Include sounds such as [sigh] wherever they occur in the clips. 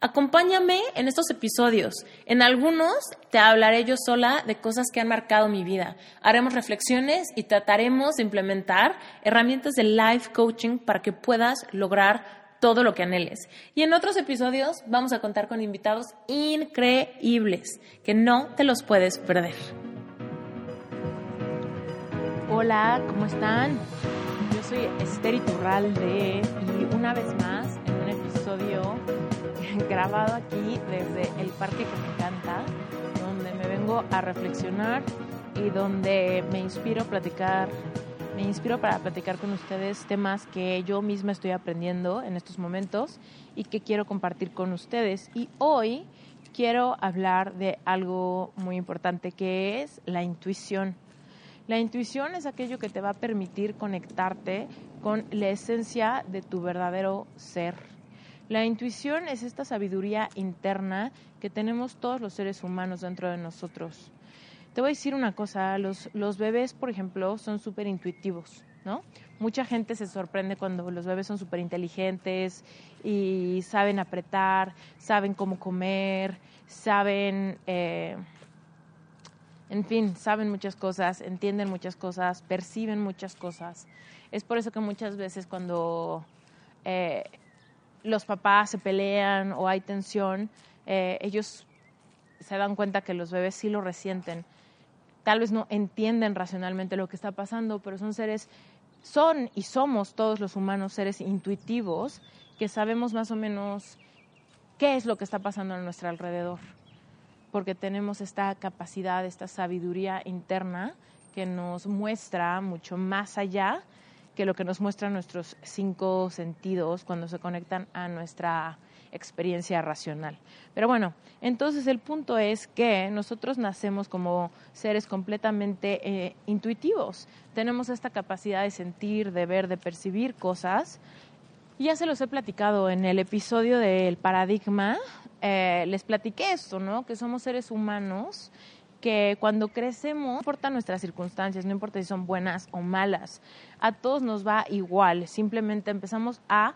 Acompáñame en estos episodios. En algunos te hablaré yo sola de cosas que han marcado mi vida. Haremos reflexiones y trataremos de implementar herramientas de life coaching para que puedas lograr todo lo que anheles. Y en otros episodios vamos a contar con invitados increíbles que no te los puedes perder. Hola, ¿cómo están? Yo soy Esther Iturralde y una vez más en un episodio grabado aquí desde el parque que me encanta, donde me vengo a reflexionar y donde me inspiro a platicar, me inspiro para platicar con ustedes temas que yo misma estoy aprendiendo en estos momentos y que quiero compartir con ustedes. Y hoy quiero hablar de algo muy importante que es la intuición. La intuición es aquello que te va a permitir conectarte con la esencia de tu verdadero ser la intuición es esta sabiduría interna que tenemos todos los seres humanos dentro de nosotros. Te voy a decir una cosa, los, los bebés, por ejemplo, son súper intuitivos, ¿no? Mucha gente se sorprende cuando los bebés son súper inteligentes y saben apretar, saben cómo comer, saben, eh, en fin, saben muchas cosas, entienden muchas cosas, perciben muchas cosas. Es por eso que muchas veces cuando... Eh, los papás se pelean o hay tensión, eh, ellos se dan cuenta que los bebés sí lo resienten. Tal vez no entienden racionalmente lo que está pasando, pero son seres, son y somos todos los humanos seres intuitivos que sabemos más o menos qué es lo que está pasando a nuestro alrededor, porque tenemos esta capacidad, esta sabiduría interna que nos muestra mucho más allá que lo que nos muestran nuestros cinco sentidos cuando se conectan a nuestra experiencia racional. Pero bueno, entonces el punto es que nosotros nacemos como seres completamente eh, intuitivos. Tenemos esta capacidad de sentir, de ver, de percibir cosas. Ya se los he platicado en el episodio del paradigma. Eh, les platiqué esto, ¿no? Que somos seres humanos que cuando crecemos, no importa nuestras circunstancias, no importa si son buenas o malas, a todos nos va igual, simplemente empezamos a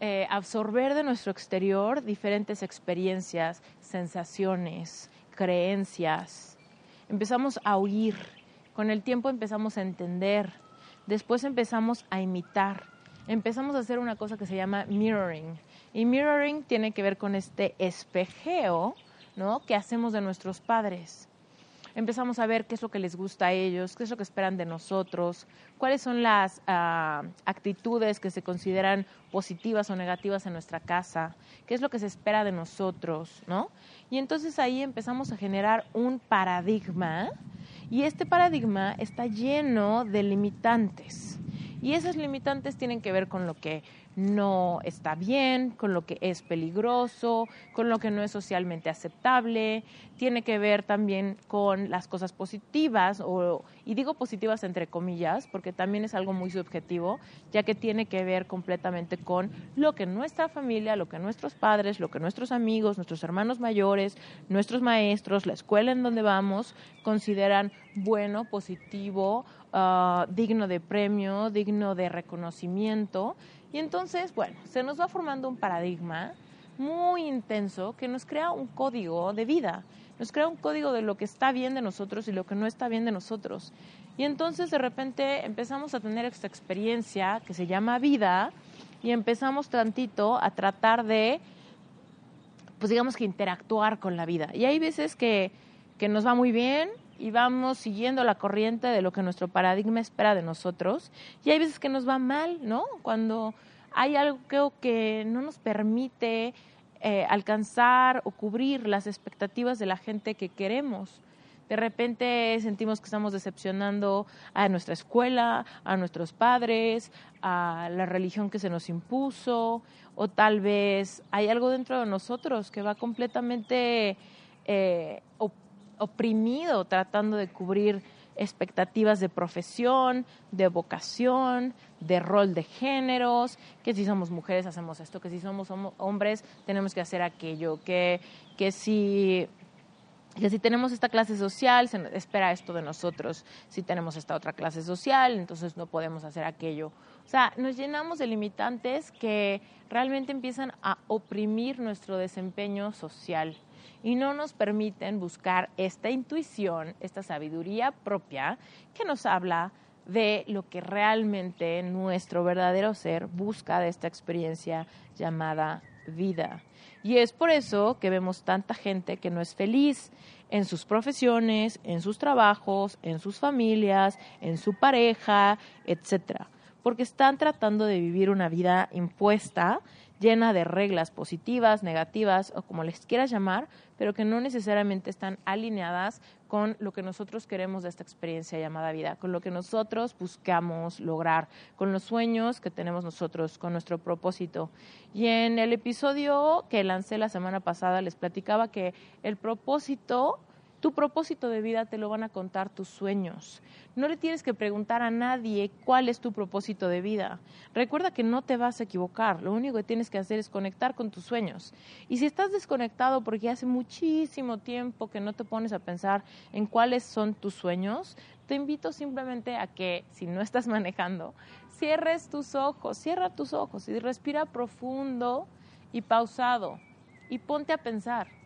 eh, absorber de nuestro exterior diferentes experiencias, sensaciones, creencias, empezamos a oír, con el tiempo empezamos a entender, después empezamos a imitar, empezamos a hacer una cosa que se llama mirroring, y mirroring tiene que ver con este espejeo, ¿no? que hacemos de nuestros padres empezamos a ver qué es lo que les gusta a ellos, qué es lo que esperan de nosotros, cuáles son las ah, actitudes que se consideran positivas o negativas en nuestra casa, qué es lo que se espera de nosotros, ¿no? Y entonces ahí empezamos a generar un paradigma y este paradigma está lleno de limitantes. Y esas limitantes tienen que ver con lo que no está bien, con lo que es peligroso, con lo que no es socialmente aceptable, tiene que ver también con las cosas positivas, o, y digo positivas entre comillas, porque también es algo muy subjetivo, ya que tiene que ver completamente con lo que nuestra familia, lo que nuestros padres, lo que nuestros amigos, nuestros hermanos mayores, nuestros maestros, la escuela en donde vamos, consideran bueno, positivo, ah, digno de premio, digno de reconocimiento y entonces, bueno, se nos va formando un paradigma muy intenso que nos crea un código de vida, nos crea un código de lo que está bien de nosotros y lo que no está bien de nosotros. Y entonces de repente empezamos a tener esta experiencia que se llama vida y empezamos tantito a tratar de, pues digamos que interactuar con la vida. Y hay veces que, que nos va muy bien y vamos siguiendo la corriente de lo que nuestro paradigma espera de nosotros. Y hay veces que nos va mal, ¿no? Cuando hay algo que no nos permite eh, alcanzar o cubrir las expectativas de la gente que queremos. De repente sentimos que estamos decepcionando a nuestra escuela, a nuestros padres, a la religión que se nos impuso, o tal vez hay algo dentro de nosotros que va completamente eh, oprimido tratando de cubrir expectativas de profesión, de vocación, de rol de géneros, que si somos mujeres hacemos esto, que si somos hombres tenemos que hacer aquello, que, que si que si tenemos esta clase social, se espera esto de nosotros. Si tenemos esta otra clase social, entonces no podemos hacer aquello. O sea, nos llenamos de limitantes que realmente empiezan a oprimir nuestro desempeño social y no nos permiten buscar esta intuición, esta sabiduría propia que nos habla de lo que realmente nuestro verdadero ser busca de esta experiencia llamada vida. Y es por eso que vemos tanta gente que no es feliz en sus profesiones, en sus trabajos, en sus familias, en su pareja, etcétera, porque están tratando de vivir una vida impuesta llena de reglas positivas, negativas o como les quieras llamar, pero que no necesariamente están alineadas con lo que nosotros queremos de esta experiencia llamada vida, con lo que nosotros buscamos lograr, con los sueños que tenemos nosotros, con nuestro propósito. Y en el episodio que lancé la semana pasada les platicaba que el propósito tu propósito de vida te lo van a contar tus sueños. No le tienes que preguntar a nadie cuál es tu propósito de vida. Recuerda que no te vas a equivocar. Lo único que tienes que hacer es conectar con tus sueños. Y si estás desconectado porque hace muchísimo tiempo que no te pones a pensar en cuáles son tus sueños, te invito simplemente a que, si no estás [laughs] manejando, cierres tus ojos, cierra tus ojos y respira profundo y pausado y ponte a pensar.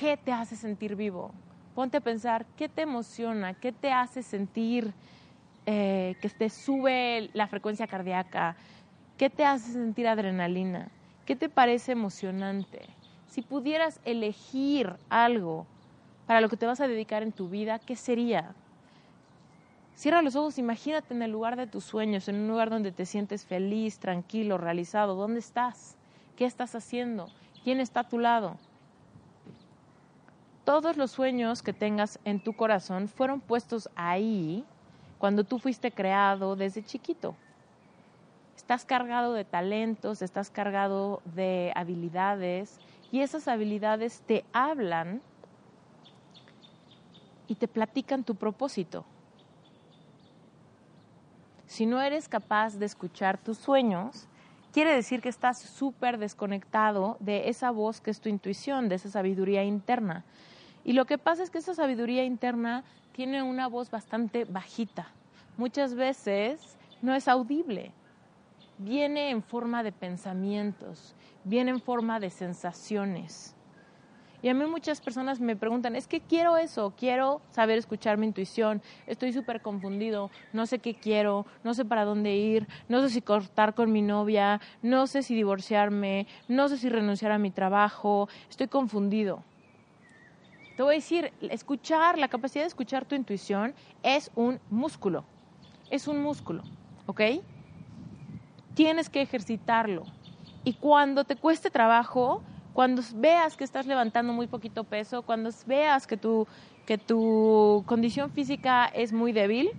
¿Qué te hace sentir vivo? Ponte a pensar, ¿qué te emociona? ¿Qué te hace sentir eh, que te sube la frecuencia cardíaca? ¿Qué te hace sentir adrenalina? ¿Qué te parece emocionante? Si pudieras elegir algo para lo que te vas a dedicar en tu vida, ¿qué sería? Cierra los ojos, imagínate en el lugar de tus sueños, en un lugar donde te sientes feliz, tranquilo, realizado. ¿Dónde estás? ¿Qué estás haciendo? ¿Quién está a tu lado? Todos los sueños que tengas en tu corazón fueron puestos ahí cuando tú fuiste creado desde chiquito. Estás cargado de talentos, estás cargado de habilidades y esas habilidades te hablan y te platican tu propósito. Si no eres capaz de escuchar tus sueños, quiere decir que estás súper desconectado de esa voz que es tu intuición, de esa sabiduría interna. Y lo que pasa es que esa sabiduría interna tiene una voz bastante bajita. Muchas veces no es audible. Viene en forma de pensamientos, viene en forma de sensaciones. Y a mí muchas personas me preguntan, es que quiero eso, quiero saber escuchar mi intuición, estoy súper confundido, no sé qué quiero, no sé para dónde ir, no sé si cortar con mi novia, no sé si divorciarme, no sé si renunciar a mi trabajo, estoy confundido. Te voy a decir, escuchar, la capacidad de escuchar tu intuición es un músculo. Es un músculo, ¿ok? Tienes que ejercitarlo. Y cuando te cueste trabajo, cuando veas que estás levantando muy poquito peso, cuando veas que tu, que tu condición física es muy débil,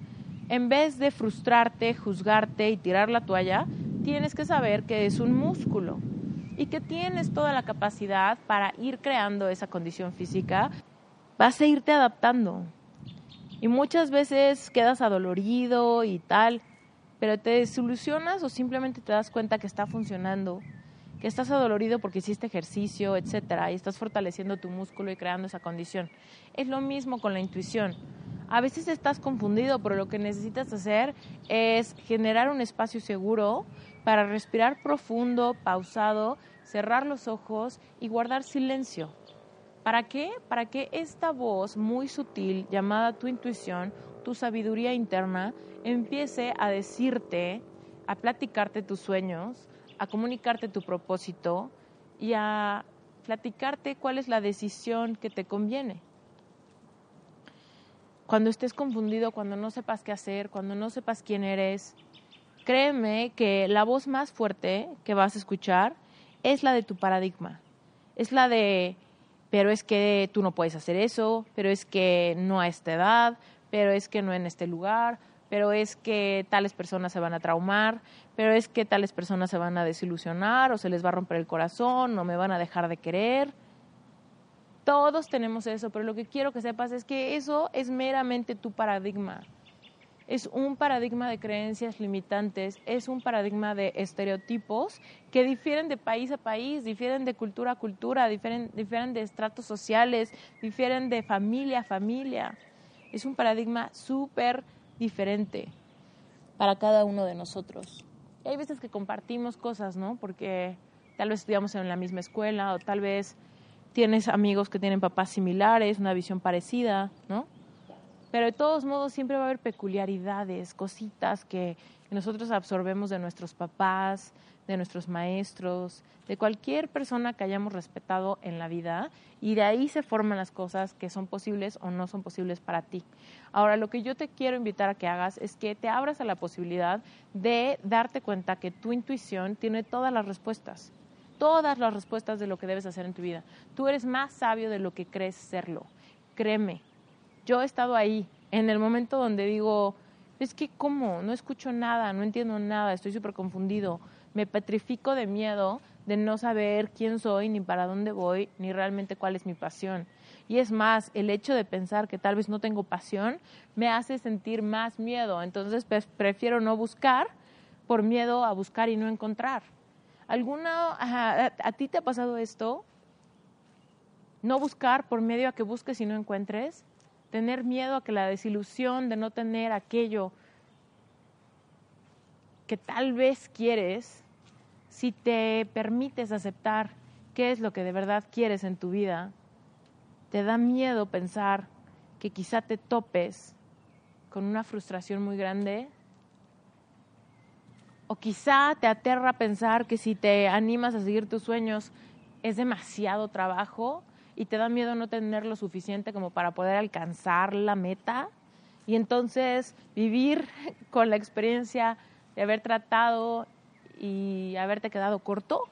en vez de frustrarte, juzgarte y tirar la toalla, tienes que saber que es un músculo y que tienes toda la capacidad para ir creando esa condición física vas a irte adaptando. Y muchas veces quedas adolorido y tal, pero te solucionas o simplemente te das cuenta que está funcionando, que estás adolorido porque hiciste ejercicio, etcétera, y estás fortaleciendo tu músculo y creando esa condición. Es lo mismo con la intuición. A veces estás confundido, pero lo que necesitas hacer es generar un espacio seguro para respirar profundo, pausado, cerrar los ojos y guardar silencio ¿Para qué? Para que esta voz muy sutil llamada tu intuición, tu sabiduría interna, empiece a decirte, a platicarte tus sueños, a comunicarte tu propósito y a platicarte cuál es la decisión que te conviene. Cuando estés confundido, cuando no sepas qué hacer, cuando no sepas quién eres, créeme que la voz más fuerte que vas a escuchar es la de tu paradigma. Es la de pero es que tú no puedes hacer eso, pero es que no a esta edad, pero es que no en este lugar, pero es que tales personas se van a traumar, pero es que tales personas se van a desilusionar o se les va a romper el corazón, no me van a dejar de querer. Todos tenemos eso, pero lo que quiero que sepas es que eso es meramente tu paradigma. Es un paradigma de creencias limitantes, es un paradigma de estereotipos que difieren de país a país, difieren de cultura a cultura, difieren, difieren de estratos sociales, difieren de familia a familia. Es un paradigma súper diferente para cada uno de nosotros. Y hay veces que compartimos cosas, ¿no? Porque tal vez estudiamos en la misma escuela o tal vez tienes amigos que tienen papás similares, una visión parecida, ¿no? Pero de todos modos siempre va a haber peculiaridades, cositas que nosotros absorbemos de nuestros papás, de nuestros maestros, de cualquier persona que hayamos respetado en la vida y de ahí se forman las cosas que son posibles o no son posibles para ti. Ahora, lo que yo te quiero invitar a que hagas es que te abras a la posibilidad de darte cuenta que tu intuición tiene todas las respuestas, todas las respuestas de lo que debes hacer en tu vida. Tú eres más sabio de lo que crees serlo. Créeme, yo he estado ahí, en el momento donde digo, es que cómo, no escucho nada, no entiendo nada, estoy súper confundido, me petrifico de miedo de no saber quién soy, ni para dónde voy, ni realmente cuál es mi pasión. Y es más, el hecho de pensar que tal vez no tengo pasión me hace sentir más miedo. Entonces pues, prefiero no buscar por miedo a buscar y no encontrar. ¿Alguna, a, ti te ha pasado esto? No buscar por medio a que busques y no encuentres. Tener miedo a que la desilusión de no tener aquello que tal vez quieres, si te permites aceptar qué es lo que de verdad quieres en tu vida, te da miedo pensar que quizá te topes con una frustración muy grande, o quizá te aterra pensar que si te animas a seguir tus sueños es demasiado trabajo y te da miedo no tener lo suficiente como para poder alcanzar la meta. Y entonces vivir [laughs] con la experiencia de haber tratado y haberte quedado corto?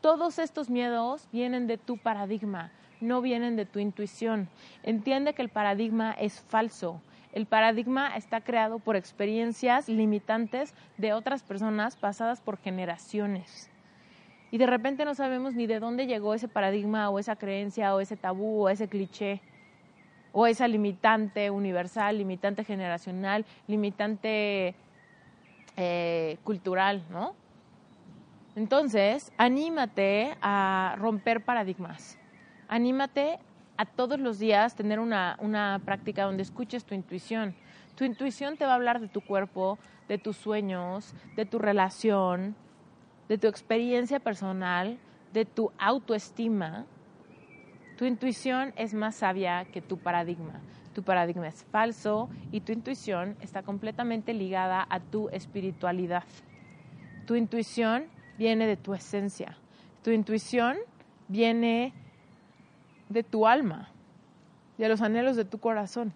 Todos estos miedos vienen de tu paradigma, no vienen de tu intuición. Entiende que el paradigma es falso. El paradigma está creado por experiencias limitantes de otras personas pasadas por generaciones. Y de repente no sabemos ni de dónde llegó ese paradigma o esa creencia o ese tabú o ese cliché o esa limitante universal, limitante generacional, limitante eh, cultural, ¿no? Entonces, anímate a romper paradigmas. Anímate a todos los días tener una, una práctica donde escuches tu intuición. Tu intuición te va a hablar de tu cuerpo, de tus sueños, de tu relación, de tu experiencia personal, de tu autoestima. Tu intuición es más sabia que tu paradigma tu paradigma es falso y tu intuición está completamente ligada a tu espiritualidad. Tu intuición viene de tu esencia. Tu intuición viene de tu alma, de los anhelos de tu corazón.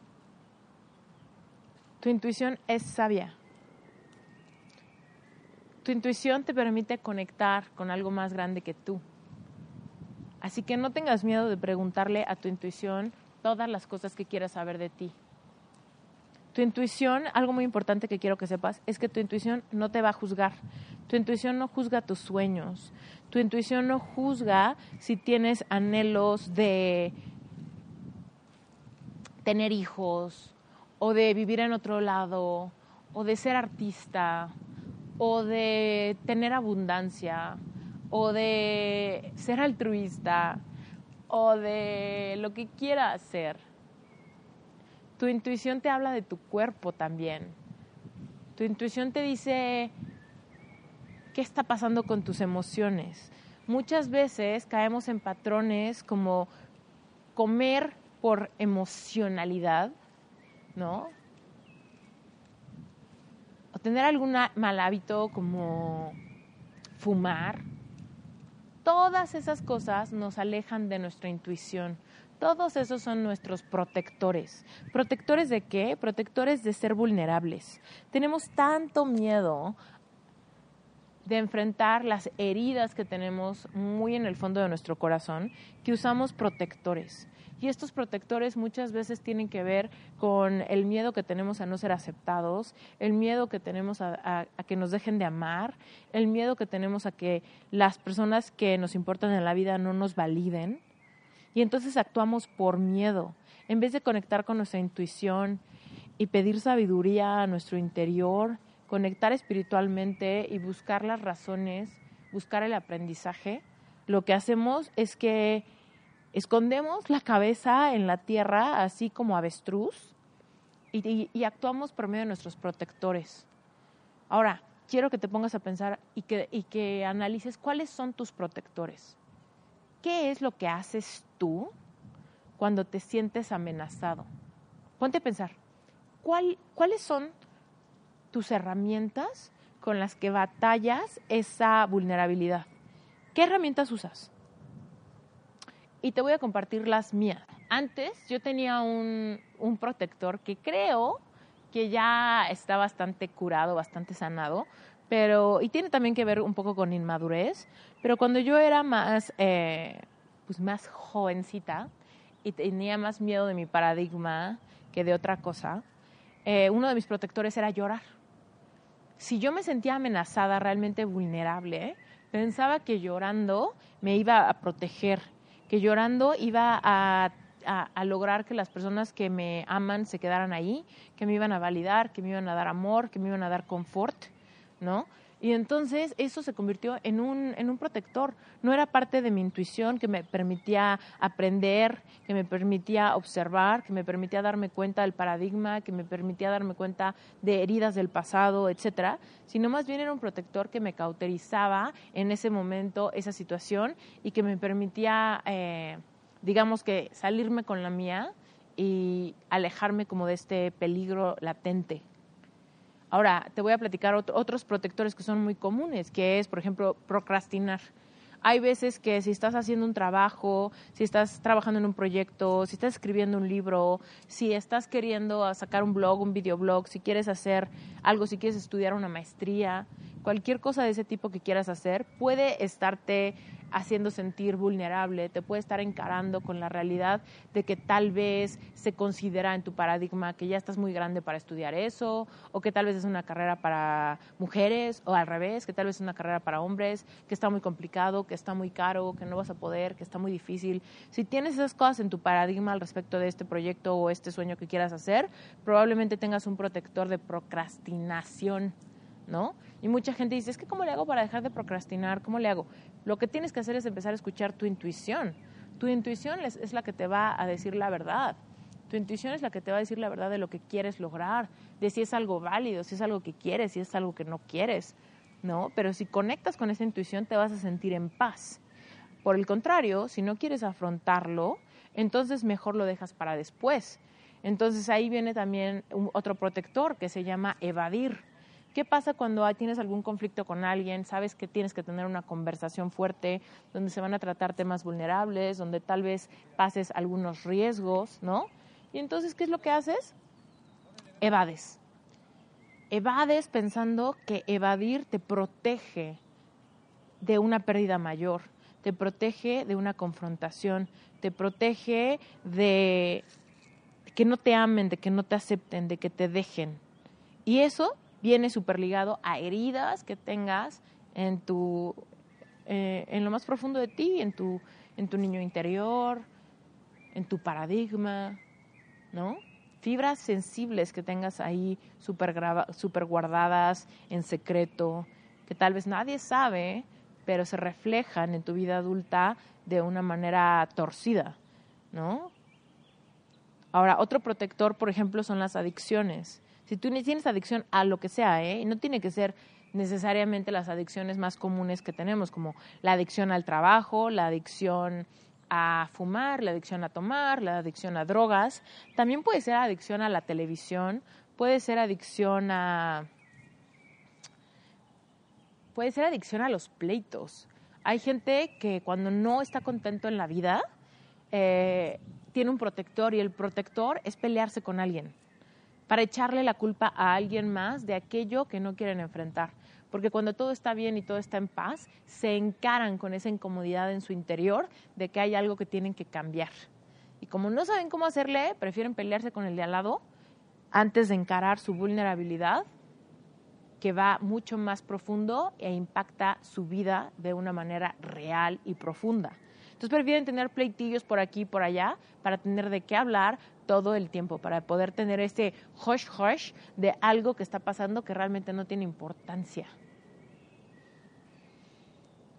Tu intuición es sabia. Tu intuición te permite conectar con algo más grande que tú. Así que no tengas miedo de preguntarle a tu intuición todas las cosas que quieras saber de ti. Tu intuición, algo muy importante que quiero que sepas, es que tu intuición no te va a juzgar. Tu intuición no juzga tus sueños. Tu intuición no juzga si tienes anhelos de tener hijos o de vivir en otro lado o de ser artista o de tener abundancia o de ser altruista o de lo que quiera hacer. Tu intuición te habla de tu cuerpo también. Tu intuición te dice qué está pasando con tus emociones. Muchas veces caemos en patrones como comer por emocionalidad, ¿no? O tener algún mal hábito como fumar, Todas esas cosas nos alejan de nuestra intuición. Todos esos son nuestros protectores. ¿Protectores de qué? Protectores de ser vulnerables. Tenemos tanto miedo de enfrentar las heridas que tenemos muy en el fondo de nuestro corazón que usamos protectores. Y estos protectores muchas veces tienen que ver con el miedo que tenemos a no ser aceptados, el miedo que tenemos a, que nos dejen de amar, el miedo que tenemos a que las personas que nos importan en la vida no nos validen. Y entonces actuamos por miedo, en vez de conectar con nuestra intuición y pedir sabiduría a nuestro interior, conectar espiritualmente y buscar las razones, buscar el aprendizaje, lo que hacemos es que escondemos la cabeza en la tierra, así como avestruz, y, actuamos por medio de nuestros protectores. Ahora, quiero que te pongas a pensar y que, y que analices cuáles son tus protectores. ¿Qué es lo que haces tú cuando te sientes amenazado? Ponte a pensar, ¿cuáles son tus herramientas con las que batallas esa vulnerabilidad? ¿Qué herramientas usas? Y te voy a compartir las mías. Antes yo tenía un, un protector que creo que ya está bastante curado, bastante sanado, pero y tiene también que ver un poco con inmadurez, pero cuando yo era más, eh, pues más jovencita y tenía más miedo de mi paradigma que de otra cosa, eh, uno de mis protectores era llorar. Si yo me sentía amenazada, realmente vulnerable, pensaba que llorando me iba a proteger, que llorando iba a a, lograr que las personas que me aman se quedaran ahí, que me iban a validar, que me iban a dar amor, que me iban a dar confort, ¿no? Y entonces eso se convirtió en un, en un protector. No era parte de mi intuición que me permitía aprender, que me permitía observar, que me permitía darme cuenta del paradigma, que me permitía darme cuenta de heridas del pasado, etcétera, sino más bien era un protector que me cauterizaba en ese momento, esa situación, y que me permitía eh, digamos que salirme con la mía y alejarme como de este peligro latente. Ahora, te voy a platicar otros protectores que son muy comunes, que es, por ejemplo, procrastinar. Hay veces que si estás haciendo un trabajo, si estás trabajando en un proyecto, si estás escribiendo un libro, si estás queriendo sacar un blog, un videoblog, si quieres hacer algo, si quieres estudiar una maestría, cualquier cosa de ese tipo que quieras hacer, puede estarte haciendo sentir vulnerable, te puede estar encarando con la realidad de que tal vez se considera en tu paradigma que ya estás muy grande para estudiar eso, o que tal vez es una carrera para mujeres, o al revés, que tal vez es una carrera para hombres, que está muy complicado, que está muy caro, que no vas a poder, que está muy difícil. Si tienes esas cosas en tu paradigma al respecto de este proyecto o este sueño que quieras hacer, probablemente tengas un protector de procrastinación, ¿no? Y mucha gente dice, es que ¿cómo le hago para dejar de procrastinar? ¿Cómo le hago? Lo que tienes que hacer es empezar a escuchar tu intuición. Tu intuición es, la que te va a decir la verdad. Tu intuición es la que te va a decir la verdad de lo que quieres lograr, de si es algo válido, si es algo que quieres, si es algo que no quieres, ¿no? Pero si conectas con esa intuición te vas a sentir en paz. Por el contrario, si no quieres afrontarlo, entonces mejor lo dejas para después. Entonces ahí viene también otro protector que se llama evadir. ¿Qué pasa cuando tienes algún conflicto con alguien? Sabes que tienes que tener una conversación fuerte donde se van a tratar temas vulnerables, donde tal vez pases algunos riesgos, ¿no? Y entonces, ¿qué es lo que haces? Evades. Evades pensando que evadir te protege de una pérdida mayor, te protege de una confrontación, te protege de que no te amen, de que no te acepten, de que te dejen. Y eso viene súper ligado a heridas que tengas en tu eh, en lo más profundo de ti, en tu, en tu niño interior, en tu paradigma, ¿no? Fibras sensibles que tengas ahí súper super guardadas en secreto, que tal vez nadie sabe, pero se reflejan en tu vida adulta de una manera torcida, ¿no? Ahora, otro protector, por ejemplo, son las adicciones. Si tú tienes adicción a lo que sea, ¿eh? no tiene que ser necesariamente las adicciones más comunes que tenemos, como la adicción al trabajo, la adicción a fumar, la adicción a tomar, la adicción a drogas, también puede ser adicción a la televisión, puede ser adicción a puede ser adicción a los pleitos. Hay gente que cuando no está contento en la vida eh, tiene un protector y el protector es pelearse con alguien para echarle la culpa a alguien más de aquello que no quieren enfrentar. Porque cuando todo está bien y todo está en paz, se encaran con esa incomodidad en su interior de que hay algo que tienen que cambiar. Y como no saben cómo hacerle, prefieren pelearse con el de al lado antes de encarar su vulnerabilidad, que va mucho más profundo e impacta su vida de una manera real y profunda. Entonces prefieren tener pleitillos por aquí y por allá para tener de qué hablar todo el tiempo, para poder tener ese hush hush de algo que está pasando que realmente no tiene importancia.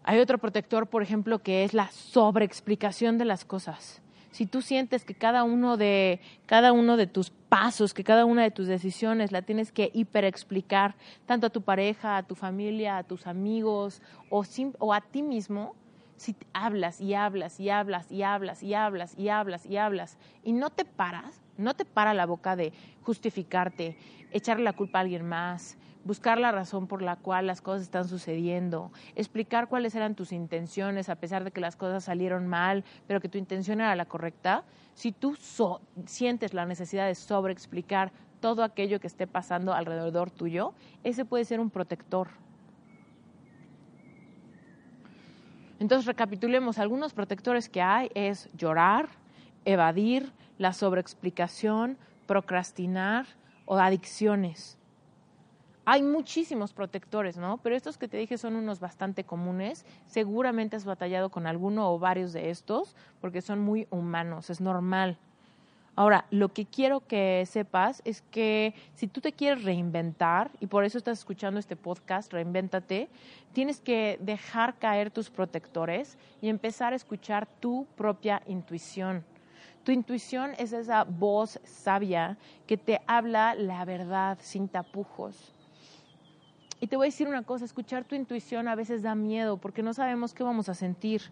Hay otro protector, por ejemplo, que es la sobreexplicación de las cosas. Si tú sientes que cada uno de cada uno de tus pasos, que cada una de tus decisiones la tienes que hiperexplicar tanto a tu pareja, a tu familia, a tus amigos o, o a ti mismo, si hablas y hablas y hablas y hablas y hablas y hablas y hablas y no te paras, no te para la boca de justificarte, echarle la culpa a alguien más, buscar la razón por la cual las cosas están sucediendo, explicar cuáles eran tus intenciones a pesar de que las cosas salieron mal, pero que tu intención era la correcta, si tú sientes la necesidad de sobreexplicar todo aquello que esté pasando alrededor tuyo, ese puede ser un protector. Entonces recapitulemos, algunos protectores que hay es llorar, evadir, la sobreexplicación, procrastinar o adicciones. Hay muchísimos protectores, ¿no? Pero estos que te dije son unos bastante comunes. Seguramente has batallado con alguno o varios de estos porque son muy humanos, es normal. Ahora, lo que quiero que sepas es que si tú te quieres reinventar, y por eso estás escuchando este podcast, reinvéntate, tienes que dejar caer tus protectores y empezar a escuchar tu propia intuición. Tu intuición es esa voz sabia que te habla la verdad sin tapujos. Y te voy a decir una cosa, escuchar tu intuición a veces da miedo porque no sabemos qué vamos a sentir.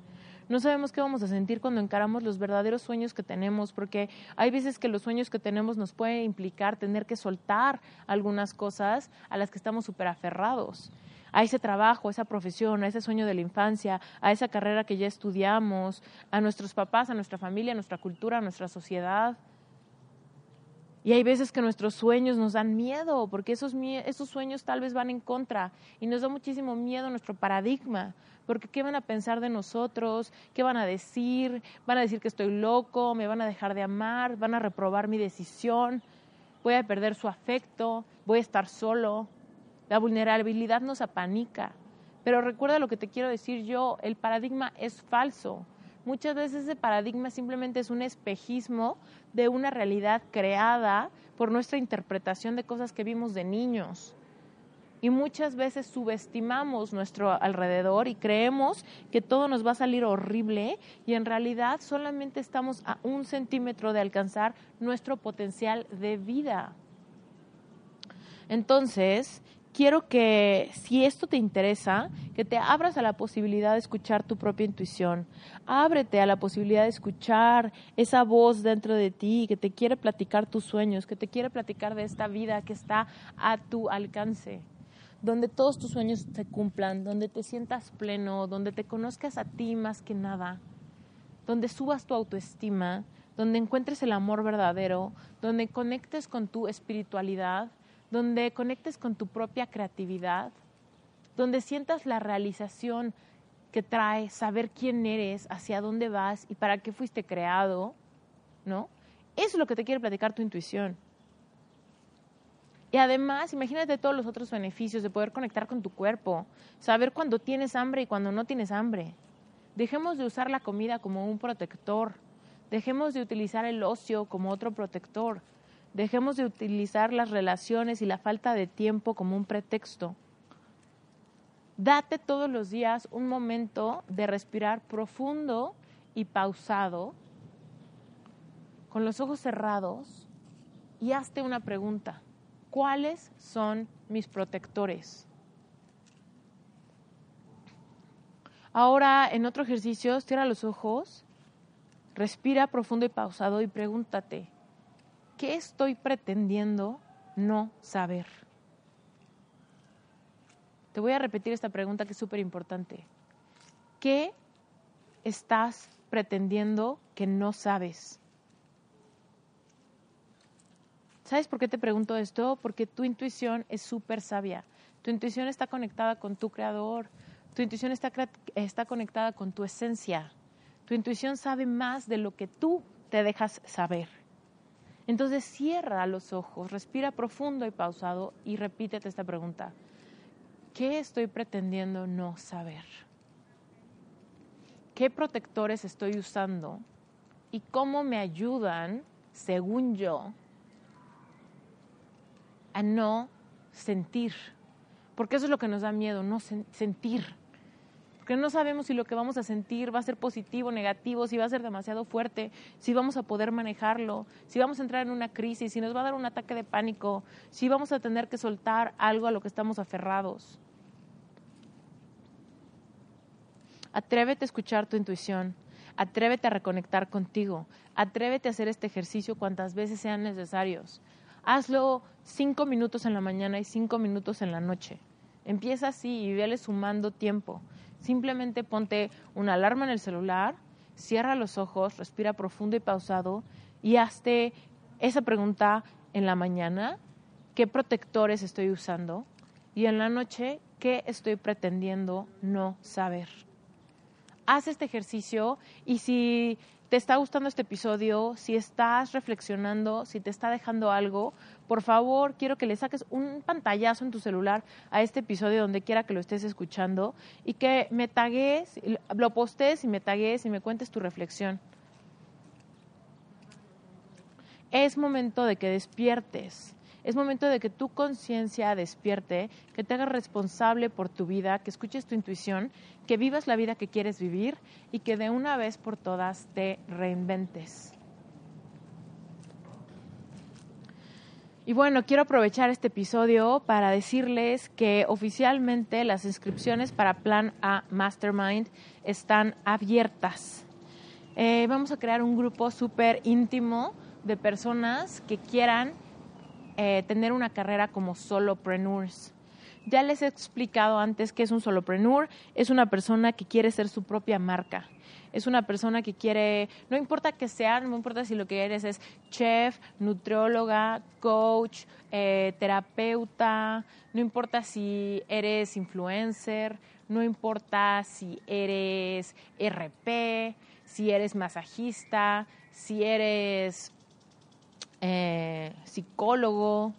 No sabemos qué vamos a sentir cuando encaramos los verdaderos sueños que tenemos, porque hay veces que los sueños que tenemos nos pueden implicar tener que soltar algunas cosas a las que estamos súper aferrados. A ese trabajo, a esa profesión, a ese sueño de la infancia, a esa carrera que ya estudiamos, a nuestros papás, a nuestra familia, a nuestra cultura, a nuestra sociedad. Y hay veces que nuestros sueños nos dan miedo, porque esos, esos sueños tal vez van en contra y nos da muchísimo miedo nuestro paradigma, porque ¿qué van a pensar de nosotros? ¿Qué van a decir? ¿Van a decir que estoy loco? ¿Me van a dejar de amar? ¿Van a reprobar mi decisión? ¿Voy a perder su afecto? ¿Voy a estar solo? La vulnerabilidad nos apanica. Pero recuerda lo que te quiero decir yo, el paradigma es falso. Muchas veces ese paradigma simplemente es un espejismo de una realidad creada por nuestra interpretación de cosas que vimos de niños. Y muchas veces subestimamos nuestro alrededor y creemos que todo nos va a salir horrible y en realidad solamente estamos a un centímetro de alcanzar nuestro potencial de vida. Entonces, quiero que si esto te interesa, que te abras a la posibilidad de escuchar tu propia intuición. Ábrete a la posibilidad de escuchar esa voz dentro de ti que te quiere platicar tus sueños, que te quiere platicar de esta vida que está a tu alcance. Donde todos tus sueños se cumplan, donde te sientas pleno, donde te conozcas a ti más que nada, donde subas tu autoestima, donde encuentres el amor verdadero, donde conectes con tu espiritualidad, donde conectes con tu propia creatividad, donde sientas la realización que trae saber quién eres, hacia dónde vas y para qué fuiste creado, ¿no? Eso es lo que te quiere platicar tu intuición. Y además, imagínate todos los otros beneficios de poder conectar con tu cuerpo, saber cuándo tienes hambre y cuándo no tienes hambre. Dejemos de usar la comida como un protector, dejemos de utilizar el ocio como otro protector, Dejemos de utilizar las relaciones y la falta de tiempo como un pretexto. Date todos los días un momento de respirar profundo y pausado, con los ojos cerrados, y hazte una pregunta. ¿Cuáles son mis protectores? Ahora, en otro ejercicio, cierra los ojos, respira profundo y pausado y pregúntate, ¿qué estoy pretendiendo no saber? Te voy a repetir esta pregunta que es súper importante. ¿Qué estás pretendiendo que no sabes? ¿Sabes por qué te pregunto esto? Porque tu intuición es súper sabia. Tu intuición está conectada con tu creador. Tu intuición está, está conectada con tu esencia. Tu intuición sabe más de lo que tú te dejas saber. Entonces cierra los ojos, respira profundo y pausado y repítete esta pregunta. ¿Qué estoy pretendiendo no saber? qué protectores estoy usando y cómo me ayudan, según yo, a no sentir. Porque eso es lo que nos da miedo, no sentir. Porque no sabemos si lo que vamos a sentir va a ser positivo, negativo, si va a ser demasiado fuerte, si vamos a poder manejarlo, si vamos a entrar en una crisis, si nos va a dar un ataque de pánico, si vamos a tener que soltar algo a lo que estamos aferrados. Atrévete a escuchar tu intuición, atrévete a reconectar contigo, atrévete a hacer este ejercicio cuantas veces sean necesarios. Hazlo cinco minutos en la mañana y cinco minutos en la noche. Empieza así y vele sumando tiempo. Simplemente ponte una alarma en el celular, cierra los ojos, respira profundo y pausado y hazte esa pregunta en la mañana, ¿qué protectores estoy usando? Y en la noche, ¿qué estoy pretendiendo no saber? haz este ejercicio y si te está gustando este episodio, si estás reflexionando, si te está dejando algo, por favor, quiero que le saques un pantallazo en tu celular a este episodio donde quiera que lo estés escuchando y que me tagues, lo postes y me tagues y me cuentes tu reflexión. Es momento de que despiertes. Es momento de que tu conciencia despierte, que te hagas responsable por tu vida, que escuches tu intuición, que vivas la vida que quieres vivir y que de una vez por todas te reinventes. Y bueno, quiero aprovechar este episodio para decirles que oficialmente las inscripciones para Plan A Mastermind están abiertas. Eh, vamos a crear un grupo súper íntimo de personas que quieran eh, tener una carrera como solopreneurs. Ya les he explicado antes que es un solopreneur, es una persona que quiere ser su propia marca. Es una persona que quiere, no importa que sea, no importa si lo que eres es chef, nutrióloga, coach, eh, terapeuta, no importa si eres influencer, no importa si eres RP, si eres masajista, si eres eh, psicólogo.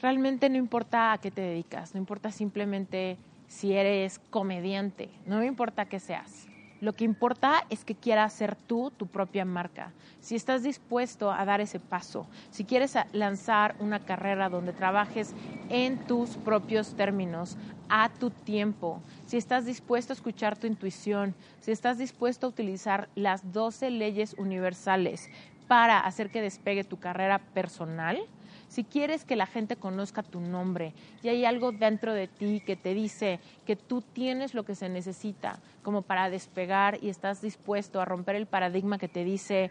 Realmente no importa a qué te dedicas, no importa simplemente si eres comediante, no importa qué seas. Lo que importa es que quieras ser tú tu propia marca. Si estás dispuesto a dar ese paso, si quieres lanzar una carrera donde trabajes en tus propios términos, a tu tiempo, si estás dispuesto a escuchar tu intuición, si estás dispuesto a utilizar las 12 leyes universales para hacer que despegue tu carrera personal, si quieres que la gente conozca tu nombre y hay algo dentro de ti que te dice que tú tienes lo que se necesita como para despegar y estás dispuesto a romper el paradigma que te dice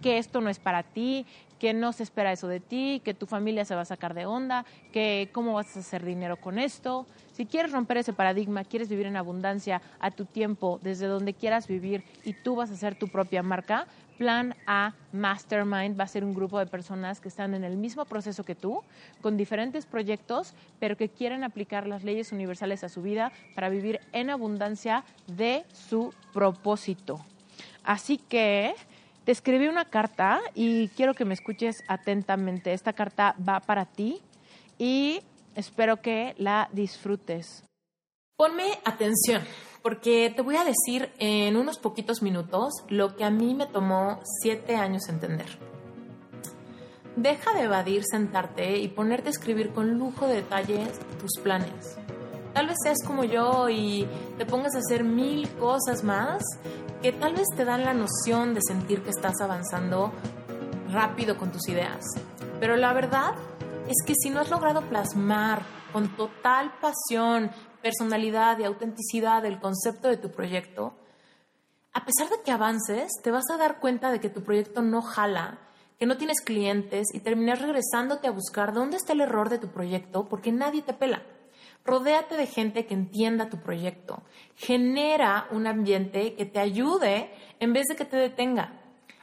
que esto no es para ti, que no se espera eso de ti, que tu familia se va a sacar de onda, que cómo vas a hacer dinero con esto. Si quieres romper ese paradigma, quieres vivir en abundancia a tu tiempo, desde donde quieras vivir y tú vas a ser tu propia marca, Plan A Mastermind va a ser un grupo de personas que están en el mismo proceso que tú, con diferentes proyectos, pero que quieren aplicar las leyes universales a su vida para vivir en abundancia de su propósito. Así que te escribí una carta y quiero que me escuches atentamente. Esta carta va para ti y espero que la disfrutes. Ponme atención porque te voy a decir en unos poquitos minutos lo que a mí me tomó siete años entender. Deja de evadir sentarte y ponerte a escribir con lujo de detalles tus planes. Tal vez seas como yo y te pongas a hacer mil cosas más que tal vez te dan la noción de sentir que estás avanzando rápido con tus ideas. Pero la verdad es que si no has logrado plasmar con total pasión personalidad y autenticidad del concepto de tu proyecto, a pesar de que avances, te vas a dar cuenta de que tu proyecto no jala, que no tienes clientes y terminas regresándote a buscar dónde está el error de tu proyecto porque nadie te pela. Rodéate de gente que entienda tu proyecto. Genera un ambiente que te ayude en vez de que te detenga.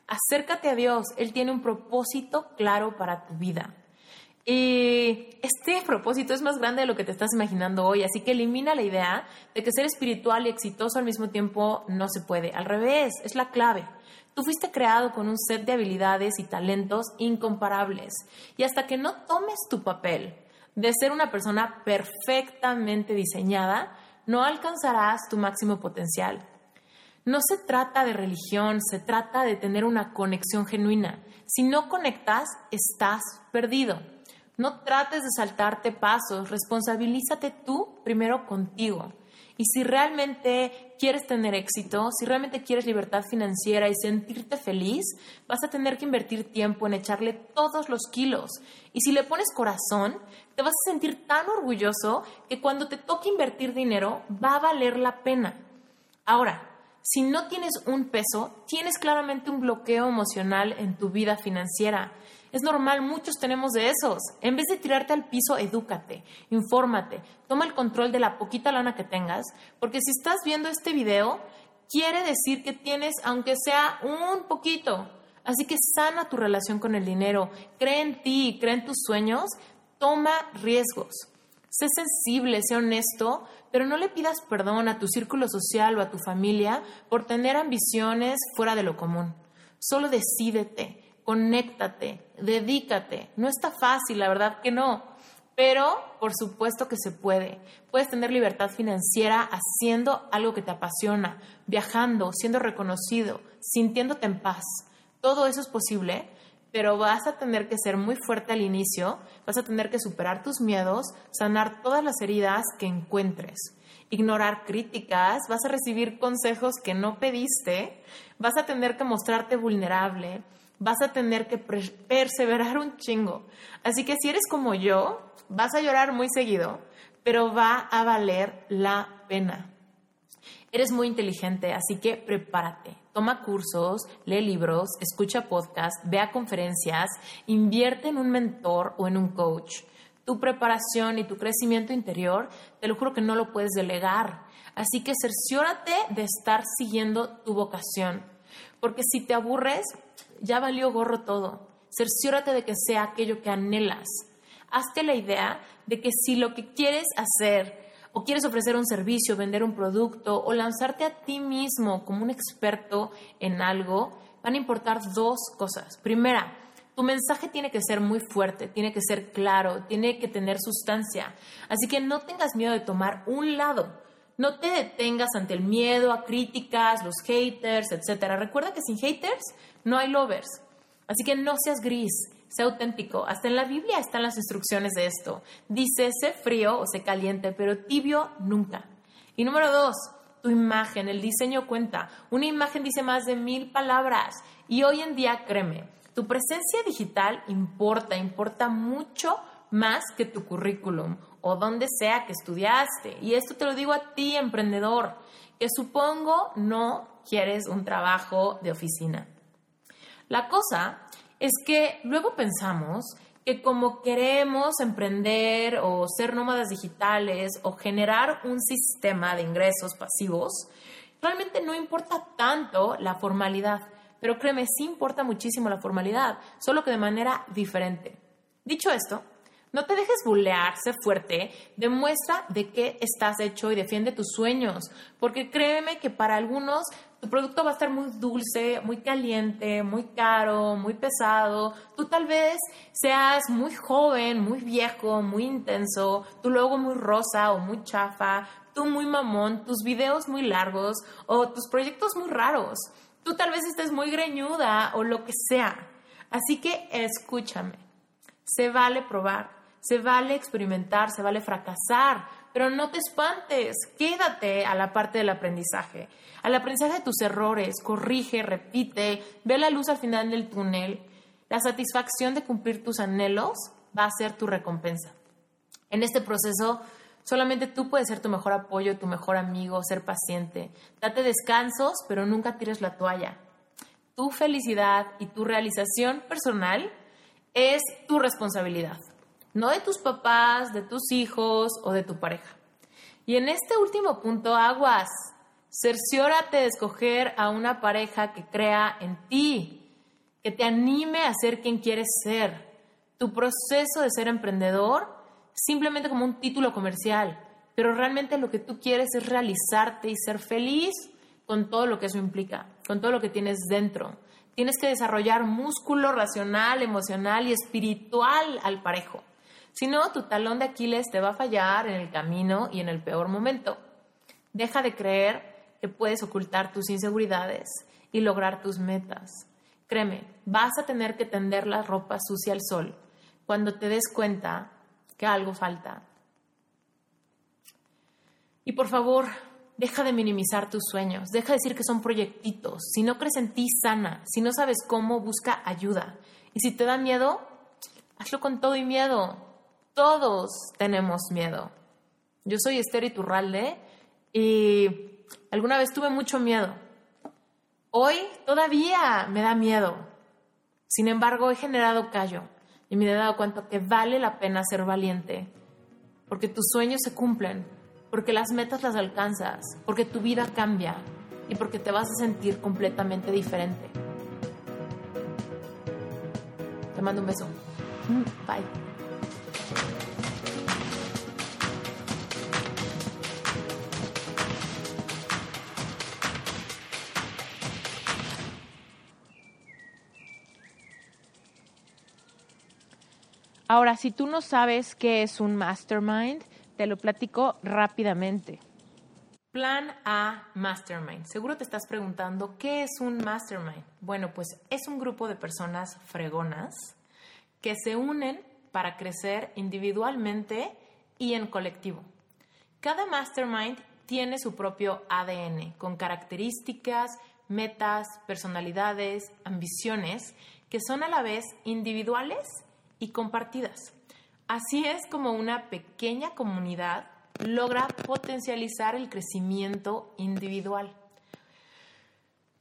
Acércate a Dios. Él tiene un propósito claro para tu vida. Y este propósito es más grande de lo que te estás imaginando hoy, así que elimina la idea de que ser espiritual y exitoso al mismo tiempo no se puede. Al revés, es la clave. Tú fuiste creado con un set de habilidades y talentos incomparables. Y hasta que no tomes tu papel de ser una persona perfectamente diseñada, no alcanzarás tu máximo potencial. No se trata de religión, se trata de tener una conexión genuina. Si no conectas, estás perdido. No trates de saltarte pasos, responsabilízate tú primero contigo. Y si realmente quieres tener éxito, si realmente quieres libertad financiera y sentirte feliz, vas a tener que invertir tiempo en echarle todos los kilos. Y si le pones corazón, te vas a sentir tan orgulloso que cuando te toque invertir dinero va a valer la pena. Ahora, si no tienes un peso, tienes claramente un bloqueo emocional en tu vida financiera. Es normal, muchos tenemos de esos. En vez de tirarte al piso, edúcate, infórmate, toma el control de la poquita lana que tengas, porque si estás viendo este video, quiere decir que tienes, aunque sea un poquito. Así que sana tu relación con el dinero, cree en ti, cree en tus sueños, toma riesgos. Sé sensible, sé honesto, pero no le pidas perdón a tu círculo social o a tu familia por tener ambiciones fuera de lo común. Solo decídete, conéctate, dedícate. No está fácil, la verdad que no. Pero, por supuesto que se puede. Puedes tener libertad financiera haciendo algo que te apasiona, viajando, siendo reconocido, sintiéndote en paz. Todo eso es posible, pero vas a tener que ser muy fuerte al inicio, vas a tener que superar tus miedos, sanar todas las heridas que encuentres, ignorar críticas, vas a recibir consejos que no pediste, vas a tener que mostrarte vulnerable, vas a tener que perseverar un chingo. Así que si eres como yo, vas a llorar muy seguido, pero va a valer la pena. Eres muy inteligente, así que prepárate. Toma cursos, lee libros, escucha podcasts, vea conferencias, invierte en un mentor o en un coach. Tu preparación y tu crecimiento interior, te lo juro que no lo puedes delegar. Así que cerciórate de estar siguiendo tu vocación. Porque si te aburres, ya valió gorro todo. Cerciórate de que sea aquello que anhelas. Hazte la idea de que si lo que quieres hacer o quieres ofrecer un servicio, vender un producto o lanzarte a ti mismo como un experto en algo, van a importar dos cosas. Primera, tu mensaje tiene que ser muy fuerte, tiene que ser claro, tiene que tener sustancia. Así que no tengas miedo de tomar un lado. No te detengas ante el miedo a críticas, los haters, etc. Recuerda que sin haters no hay lovers. Así que no seas gris, sé auténtico. Hasta en la Biblia están las instrucciones de esto. Dice, sé frío o sé caliente, pero tibio nunca. Y número dos, tu imagen, el diseño cuenta. Una imagen dice más de mil palabras. Y hoy en día, créeme, tu presencia digital importa, importa mucho más que tu currículum o donde sea que estudiaste. Y esto te lo digo a ti, emprendedor, que supongo no quieres un trabajo de oficina. La cosa es que luego pensamos que como queremos emprender o ser nómadas digitales o generar un sistema de ingresos pasivos, realmente no importa tanto la formalidad. Pero créeme, sí importa muchísimo la formalidad, solo que de manera diferente. Dicho esto, no te dejes bulear, sé fuerte, demuestra de qué estás hecho y defiende tus sueños, porque créeme que para algunos tu producto va a estar muy dulce, muy caliente, muy caro, muy pesado. Tú tal vez seas muy joven, muy viejo, muy intenso, tu logo muy rosa o muy chafa, tú muy mamón, tus videos muy largos o tus proyectos muy raros. Tú tal vez estés muy greñuda o lo que sea. Así que escúchame. Se vale probar se vale experimentar, se vale fracasar, pero no te espantes, quédate a la parte del aprendizaje, al aprendizaje de tus errores, corrige, repite, ve la luz al final del túnel. La satisfacción de cumplir tus anhelos va a ser tu recompensa. En este proceso, solamente tú puedes ser tu mejor apoyo, tu mejor amigo, ser paciente. Date descansos, pero nunca tires la toalla. Tu felicidad y tu realización personal es tu responsabilidad no de tus papás, de tus hijos o de tu pareja. Y en este último punto, aguas, cerciórate de escoger a una pareja que crea en ti, que te anime a ser quien quieres ser. Tu proceso de ser emprendedor simplemente como un título comercial, pero realmente lo que tú quieres es realizarte y ser feliz con todo lo que eso implica, con todo lo que tienes dentro. Tienes que desarrollar músculo racional, emocional y espiritual al parejo. Si no, tu talón de Aquiles te va a fallar en el camino y en el peor momento. Deja de creer te puedes ocultar tus inseguridades y lograr tus metas. Créeme, vas a tener que tender la ropa sucia al sol cuando te des cuenta que algo falta. Y por favor, deja de minimizar tus sueños, deja de decir que son proyectitos. Si no crees en ti, sana. Si no sabes cómo, busca ayuda. Y si te da miedo, hazlo con todo y miedo. Todos tenemos miedo. Yo soy Esther Iturralde y alguna vez tuve mucho miedo. Hoy todavía me da miedo. Sin embargo, he generado callo y me he dado cuenta que vale la pena ser valiente, porque tus sueños se cumplen, porque las metas las alcanzas, porque tu vida cambia y porque te vas a sentir completamente diferente. Te mando un beso. Bye. Ahora, si tú no sabes qué es un mastermind, te lo platico rápidamente. Plan A Mastermind. Seguro te estás preguntando, ¿qué es un mastermind? Bueno, pues es un grupo de personas fregonas que se unen para crecer individualmente y en colectivo. Cada mastermind tiene su propio ADN, con características, metas, personalidades, ambiciones, que son a la vez individuales y compartidas. Así es como una pequeña comunidad logra potencializar el crecimiento individual.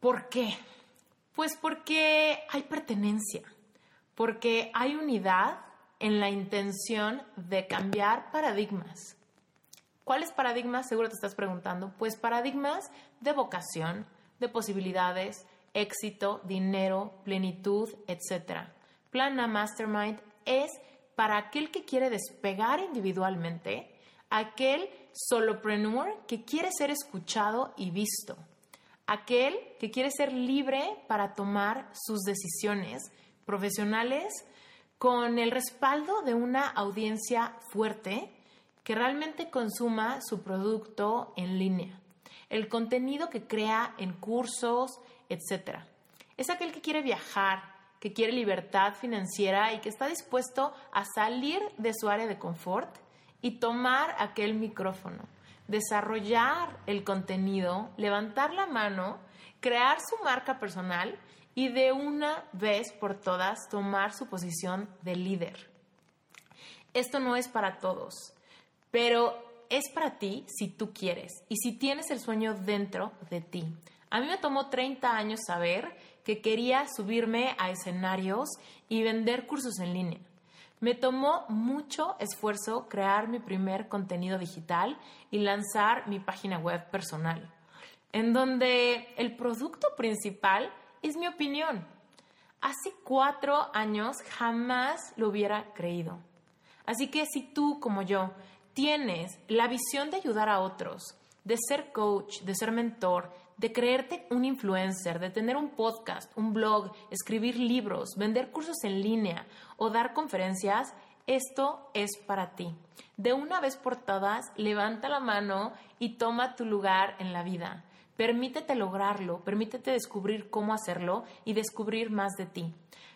¿Por qué? Pues porque hay pertenencia, porque hay unidad en la intención de cambiar paradigmas. ¿Cuáles paradigmas? Seguro te estás preguntando. Pues paradigmas de vocación, de posibilidades, éxito, dinero, plenitud, etc. Plana Mastermind es para aquel que quiere despegar individualmente, aquel solopreneur que quiere ser escuchado y visto, aquel que quiere ser libre para tomar sus decisiones profesionales con el respaldo de una audiencia fuerte que realmente consuma su producto en línea, el contenido que crea en cursos, etc. Es aquel que quiere viajar, que quiere libertad financiera y que está dispuesto a salir de su área de confort y tomar aquel micrófono, desarrollar el contenido, levantar la mano, crear su marca personal y de una vez por todas tomar su posición de líder. Esto no es para todos, pero es para ti si tú quieres y si tienes el sueño dentro de ti. A mí me tomó 30 años saber que quería subirme a escenarios y vender cursos en línea. Me tomó mucho esfuerzo crear mi primer contenido digital y lanzar mi página web personal, en donde el producto principal es mi opinión. Hace cuatro años jamás lo hubiera creído. Así que si tú, como yo, tienes la visión de ayudar a otros, de ser coach, de ser mentor, de creerte un influencer, de tener un podcast, un blog, escribir libros, vender cursos en línea o dar conferencias, esto es para ti. De una vez por todas, levanta la mano y toma tu lugar en la vida. Permítete lograrlo, permítete descubrir cómo hacerlo y descubrir más de ti.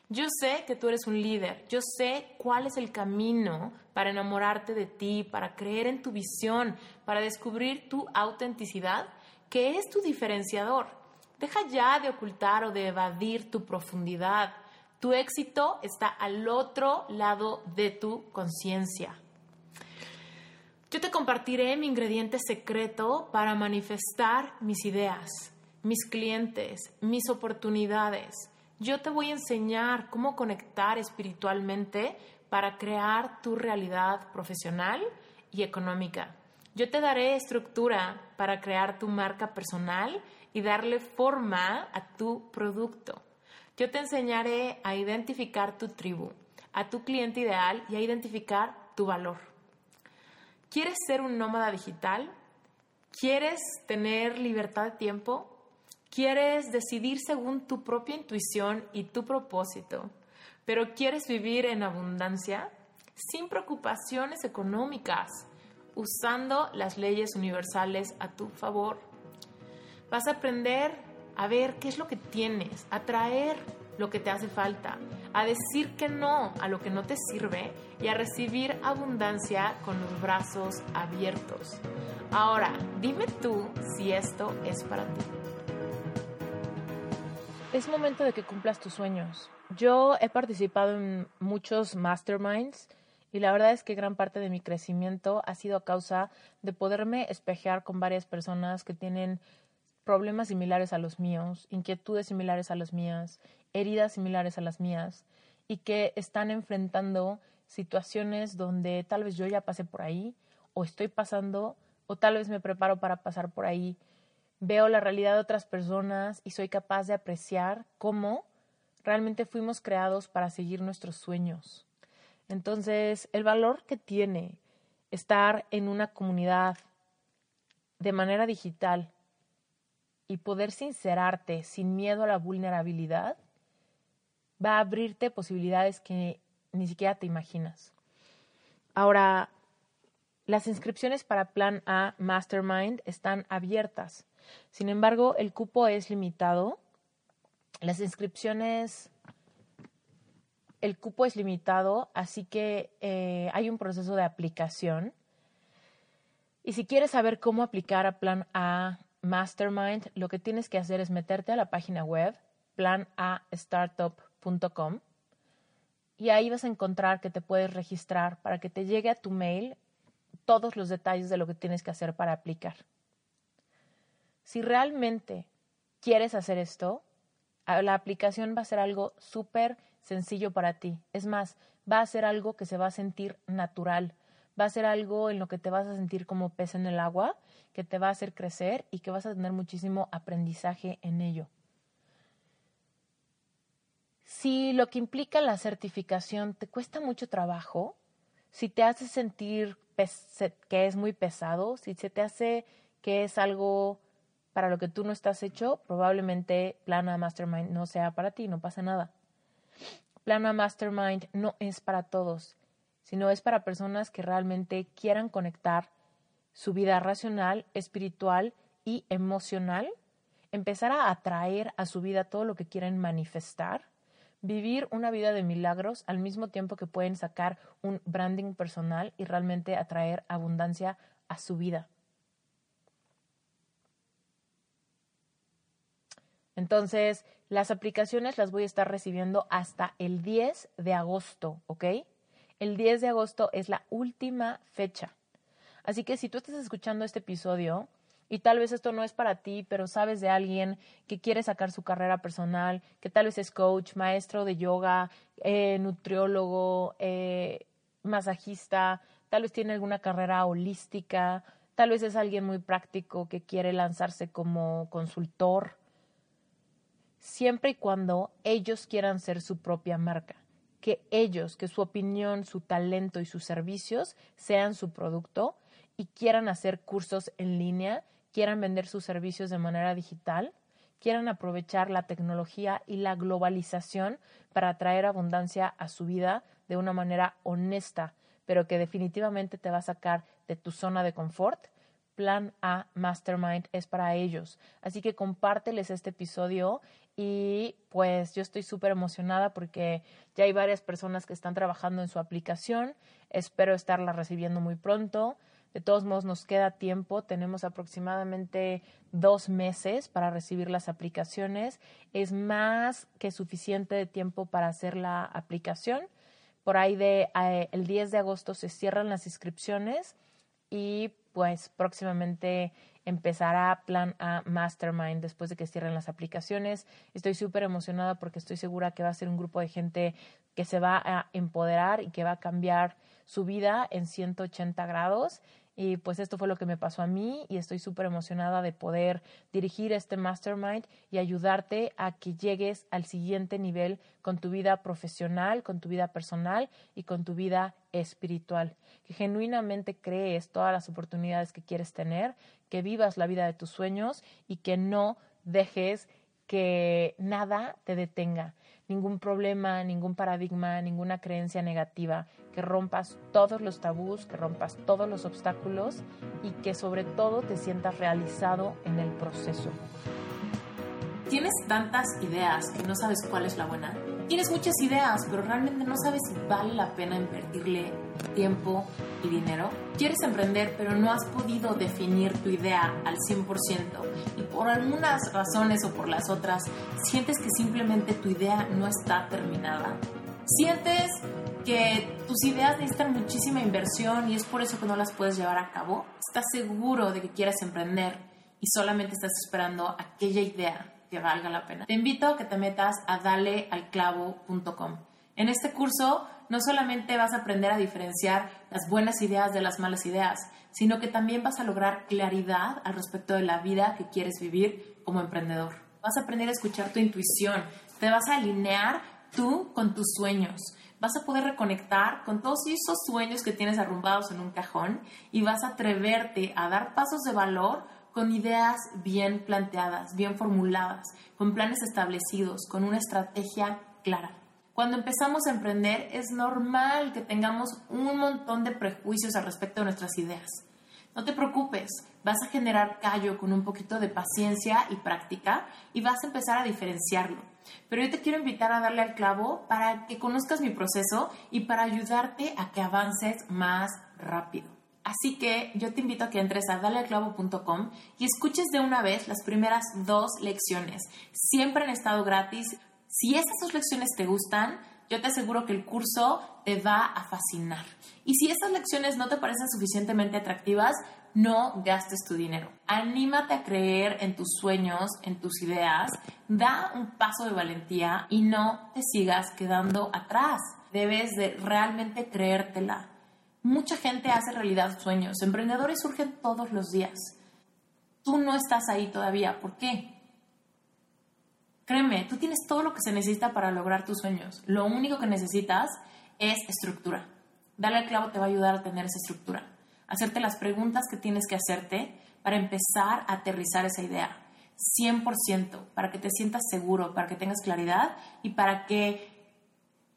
Yo sé que tú eres un líder, yo sé cuál es el camino para enamorarte de ti, para creer en tu visión, para descubrir tu autenticidad ¿Qué es tu diferenciador. Deja ya de ocultar o de evadir tu profundidad. Tu éxito está al otro lado de tu conciencia. Yo te compartiré mi ingrediente secreto para manifestar mis ideas, mis clientes, mis oportunidades. Yo te voy a enseñar cómo conectar espiritualmente para crear tu realidad profesional y económica. Yo te daré estructura para crear tu marca personal y darle forma a tu producto. Yo te enseñaré a identificar tu tribu, a tu cliente ideal y a identificar tu valor. ¿Quieres ser un nómada digital? ¿Quieres tener libertad de tiempo? ¿Quieres decidir según tu propia intuición y tu propósito? ¿Pero quieres vivir en abundancia? Sin preocupaciones económicas usando las leyes universales a tu favor. Vas a aprender a ver qué es lo que tienes, a traer lo que te hace falta, a decir que no a lo que no te sirve y a recibir abundancia con los brazos abiertos. Ahora, dime tú si esto es para ti. Es momento de que cumplas tus sueños. Yo he participado en muchos masterminds y la verdad es que gran parte de mi crecimiento ha sido a causa de poderme espejear con varias personas que tienen problemas similares a los míos, inquietudes similares a las mías, heridas similares a las mías y que están enfrentando situaciones donde tal vez yo ya pasé por ahí o estoy pasando o tal vez me preparo para pasar por ahí. Veo la realidad de otras personas y soy capaz de apreciar cómo realmente fuimos creados para seguir nuestros sueños. Entonces, el valor que tiene estar en una comunidad de manera digital y poder sincerarte sin miedo a la vulnerabilidad va a abrirte posibilidades que ni siquiera te imaginas. Ahora, las inscripciones para Plan A Mastermind están abiertas. Sin embargo, el cupo es limitado. Las inscripciones el cupo es limitado, así que eh, hay un proceso de aplicación. Y si quieres saber cómo aplicar a Plan A Mastermind, lo que tienes que hacer es meterte a la página web planastartup.com y ahí vas a encontrar que te puedes registrar para que te llegue a tu mail todos los detalles de lo que tienes que hacer para aplicar. Si realmente quieres hacer esto, la aplicación va a ser algo súper sencillo para ti. Es más, va a ser algo que se va a sentir natural. Va a ser algo en lo que te vas a sentir como pez en el agua, que te va a hacer crecer y que vas a tener muchísimo aprendizaje en ello. Si lo que implica la certificación te cuesta mucho trabajo, si te hace sentir que es muy pesado, si se te hace que es algo para lo que tú no estás hecho, probablemente Plana Mastermind no sea para ti, no pasa nada. Plana Mastermind no es para todos, sino es para personas que realmente quieran conectar su vida racional, espiritual y emocional, empezar a atraer a su vida todo lo que quieren manifestar, vivir una vida de milagros al mismo tiempo que pueden sacar un branding personal y realmente atraer abundancia a su vida. Entonces, las aplicaciones las voy a estar recibiendo hasta el 10 de agosto, ¿ok? El 10 de agosto es la última fecha. Así que si tú estás escuchando este episodio y tal vez esto no es para ti, pero sabes de alguien que quiere sacar su carrera personal, que tal vez es coach, maestro de yoga, eh, nutriólogo, eh, masajista, tal vez tiene alguna carrera holística, tal vez es alguien muy práctico que quiere lanzarse como consultor, siempre y cuando ellos quieran ser su propia marca, que ellos, que su opinión, su talento y sus servicios sean su producto y quieran hacer cursos en línea, quieran vender sus servicios de manera digital, quieran aprovechar la tecnología y la globalización para traer abundancia a su vida de una manera honesta, pero que definitivamente te va a sacar de tu zona de confort Plan A Mastermind es para ellos. Así que compárteles este episodio y pues yo estoy súper emocionada porque ya hay varias personas que están trabajando en su aplicación. Espero estarla recibiendo muy pronto. De todos modos, nos queda tiempo. Tenemos aproximadamente dos meses para recibir las aplicaciones. Es más que suficiente de tiempo para hacer la aplicación. Por ahí de eh, el 10 de agosto se cierran las inscripciones y pues próximamente empezará Plan A Mastermind después de que cierren las aplicaciones. Estoy súper emocionada porque estoy segura que va a ser un grupo de gente que se va a empoderar y que va a cambiar su vida en 180 grados y pues esto fue lo que me pasó a mí y estoy súper emocionada de poder dirigir este mastermind y ayudarte a que llegues al siguiente nivel con tu vida profesional, con tu vida personal y con tu vida espiritual. Que genuinamente crees todas las oportunidades que quieres tener, que vivas la vida de tus sueños y que no dejes que nada te detenga. Ningún problema, ningún paradigma, ninguna creencia negativa, que rompas todos los tabús, que rompas todos los obstáculos y que sobre todo te sientas realizado en el proceso. ¿Tienes tantas ideas que no sabes cuál es la buena? Tienes muchas ideas, pero realmente no sabes si vale la pena invertirle tiempo y dinero. Quieres emprender, pero no has podido definir tu idea al 100% y por algunas razones o por las otras sientes que simplemente tu idea no está terminada. Sientes que tus ideas necesitan muchísima inversión y es por eso que no las puedes llevar a cabo. Estás seguro de que quieres emprender y solamente estás esperando aquella idea que valga la pena. Te invito a que te metas a dalealclavo.com. En este curso no solamente vas a aprender a diferenciar las buenas ideas de las malas ideas, sino que también vas a lograr claridad al respecto de la vida que quieres vivir como emprendedor. Vas a aprender a escuchar tu intuición, te vas a alinear tú con tus sueños. Vas a poder reconectar con todos esos sueños que tienes arrumbados en un cajón y vas a atreverte a dar pasos de valor con ideas bien planteadas, bien formuladas, con planes establecidos, con una estrategia clara. Cuando empezamos a emprender es normal que tengamos un montón de prejuicios al respecto de nuestras ideas. No te preocupes, vas a generar callo con un poquito de paciencia y práctica y vas a empezar a diferenciarlo. Pero yo te quiero invitar a darle al clavo para que conozcas mi proceso y para ayudarte a que avances más rápido. Así que yo te invito a que entres a dalealclavo.com y escuches de una vez las primeras dos lecciones. Siempre han estado gratis. Si esas dos lecciones te gustan, yo te aseguro que el curso te va a fascinar. Y si esas lecciones no te parecen suficientemente atractivas, no gastes tu dinero. Anímate a creer en tus sueños, en tus ideas, da un paso de valentía y no te sigas quedando atrás. Debes de realmente creértela. Mucha gente hace realidad sueños. Emprendedores surgen todos los días. Tú no estás ahí todavía. ¿Por qué? Créeme, tú tienes todo lo que se necesita para lograr tus sueños. Lo único que necesitas es estructura. Darle al clavo te va a ayudar a tener esa estructura. Hacerte las preguntas que tienes que hacerte para empezar a aterrizar esa idea. 100%, para que te sientas seguro, para que tengas claridad y para que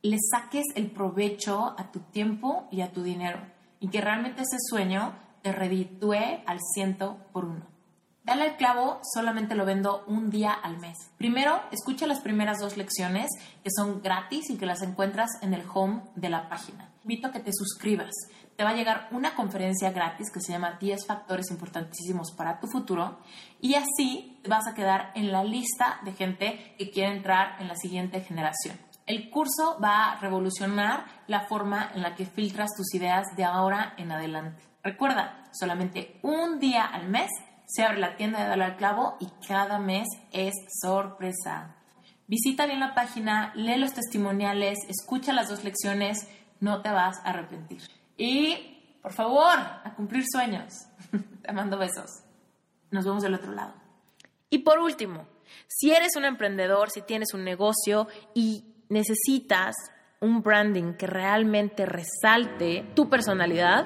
le saques el provecho a tu tiempo y a tu dinero y que realmente ese sueño te reditúe al ciento por uno. Dale al clavo, solamente lo vendo un día al mes. Primero, escucha las primeras dos lecciones que son gratis y que las encuentras en el home de la página. Invito a que te suscribas. Te va a llegar una conferencia gratis que se llama 10 factores importantísimos para tu futuro y así vas a quedar en la lista de gente que quiere entrar en la siguiente generación. El curso va a revolucionar la forma en la que filtras tus ideas de ahora en adelante. Recuerda, solamente un día al mes se abre la tienda de al Clavo y cada mes es sorpresa. Visita bien la página, lee los testimoniales, escucha las dos lecciones, no te vas a arrepentir. Y, por favor, a cumplir sueños. [laughs] te mando besos. Nos vemos del otro lado. Y por último, si eres un emprendedor, si tienes un negocio y necesitas un branding que realmente resalte tu personalidad,